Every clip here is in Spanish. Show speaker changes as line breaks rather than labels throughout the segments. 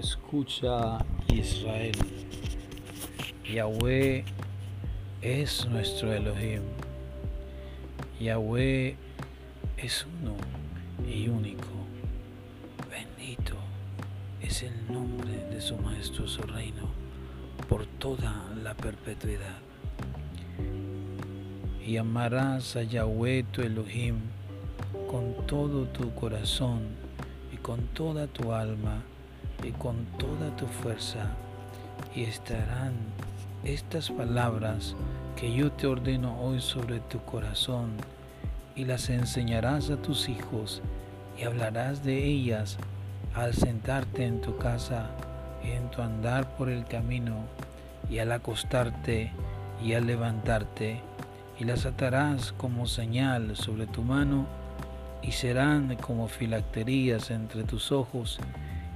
Escucha Israel. Yahweh es nuestro Elohim. Yahweh es uno y único. Bendito es el nombre de su majestuoso reino por toda la perpetuidad. Y amarás a Yahweh tu Elohim con todo tu corazón y con toda tu alma y con toda tu fuerza, y estarán estas palabras que yo te ordeno hoy sobre tu corazón, y las enseñarás a tus hijos, y hablarás de ellas al sentarte en tu casa en tu andar por el camino, y al acostarte y al levantarte, y las atarás como señal sobre tu mano, y serán como filacterías entre tus ojos,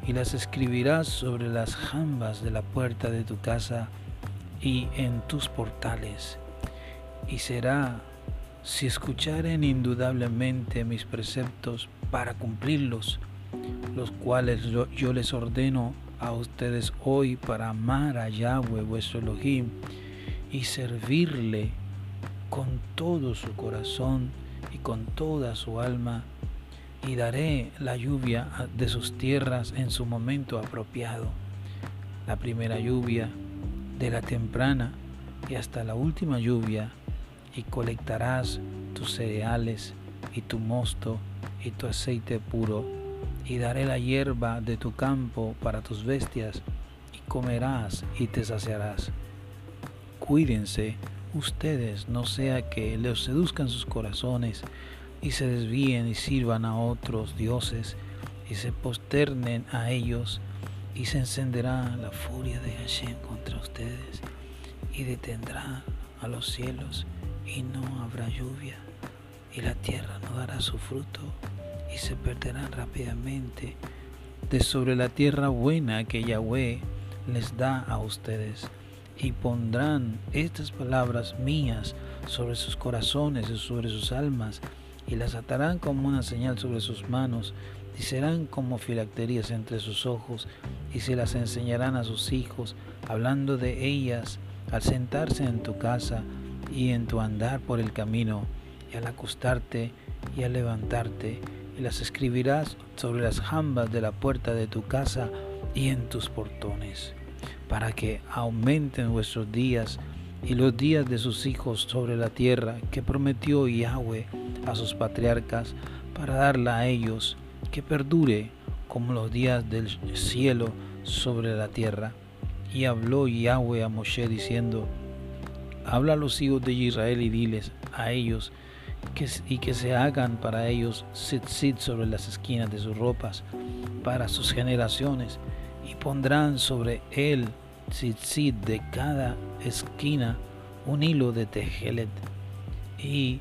y las escribirás sobre las jambas de la puerta de tu casa y en tus portales. Y será, si escucharen indudablemente mis preceptos para cumplirlos, los cuales yo, les ordeno a ustedes hoy para amar a Yahweh vuestro Elohim y servirle con todo su corazón y con toda su alma y daré la lluvia de sus tierras en su momento apropiado, la primera lluvia de la temprana y hasta la última lluvia, y colectarás tus cereales y tu mosto y tu aceite puro, y daré la hierba de tu campo para tus bestias, y comerás y te saciarás. Cuídense ustedes, no sea que les seduzcan sus corazones, y se desvíen y sirvan a otros dioses y se posternen a ellos y se encenderá la furia de Hashem contra ustedes y detendrá a los cielos y no habrá lluvia y la tierra no dará su fruto y se perderán rápidamente de sobre la tierra buena que Yahweh les da a ustedes y pondrán estas palabras mías sobre sus corazones y sobre sus almas y las atarán como una señal sobre sus manos, y serán como filacterías entre sus ojos, y se las enseñarán a sus hijos, hablando de ellas al sentarse en tu casa y en tu andar por el camino, y al acostarte y al levantarte, y las escribirás sobre las jambas de la puerta de tu casa y en tus portones, para que aumenten vuestros días y los días de sus hijos sobre la tierra que prometió Yahweh a sus patriarcas para darla a ellos, que perdure como los días del cielo sobre la tierra. Y habló Yahweh a Moshe diciendo, habla a los hijos de Israel y diles a ellos que, y que se hagan para ellos sit sobre las esquinas de sus ropas para sus generaciones y pondrán sobre él de cada esquina un hilo de tejelet y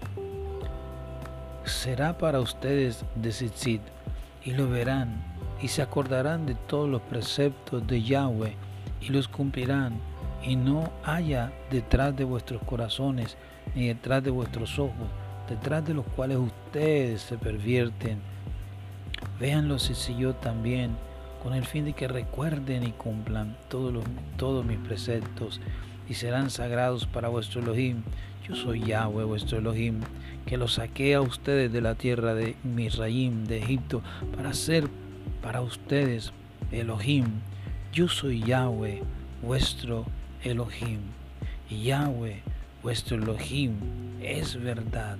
será para ustedes de Tzitzit, y lo verán, y se acordarán de todos los preceptos de Yahweh, y los cumplirán, y no haya detrás de vuestros corazones, ni detrás de vuestros ojos, detrás de los cuales ustedes se pervierten. Véanlo si yo también, con el fin de que recuerden y cumplan todos, los, todos mis preceptos, y serán sagrados para vuestro Elohim. Yo soy Yahweh, vuestro Elohim, que los saqué a ustedes de la tierra de Misraim, de Egipto, para ser para ustedes Elohim. Yo soy Yahweh, vuestro Elohim. Y Yahweh, vuestro Elohim, es verdad.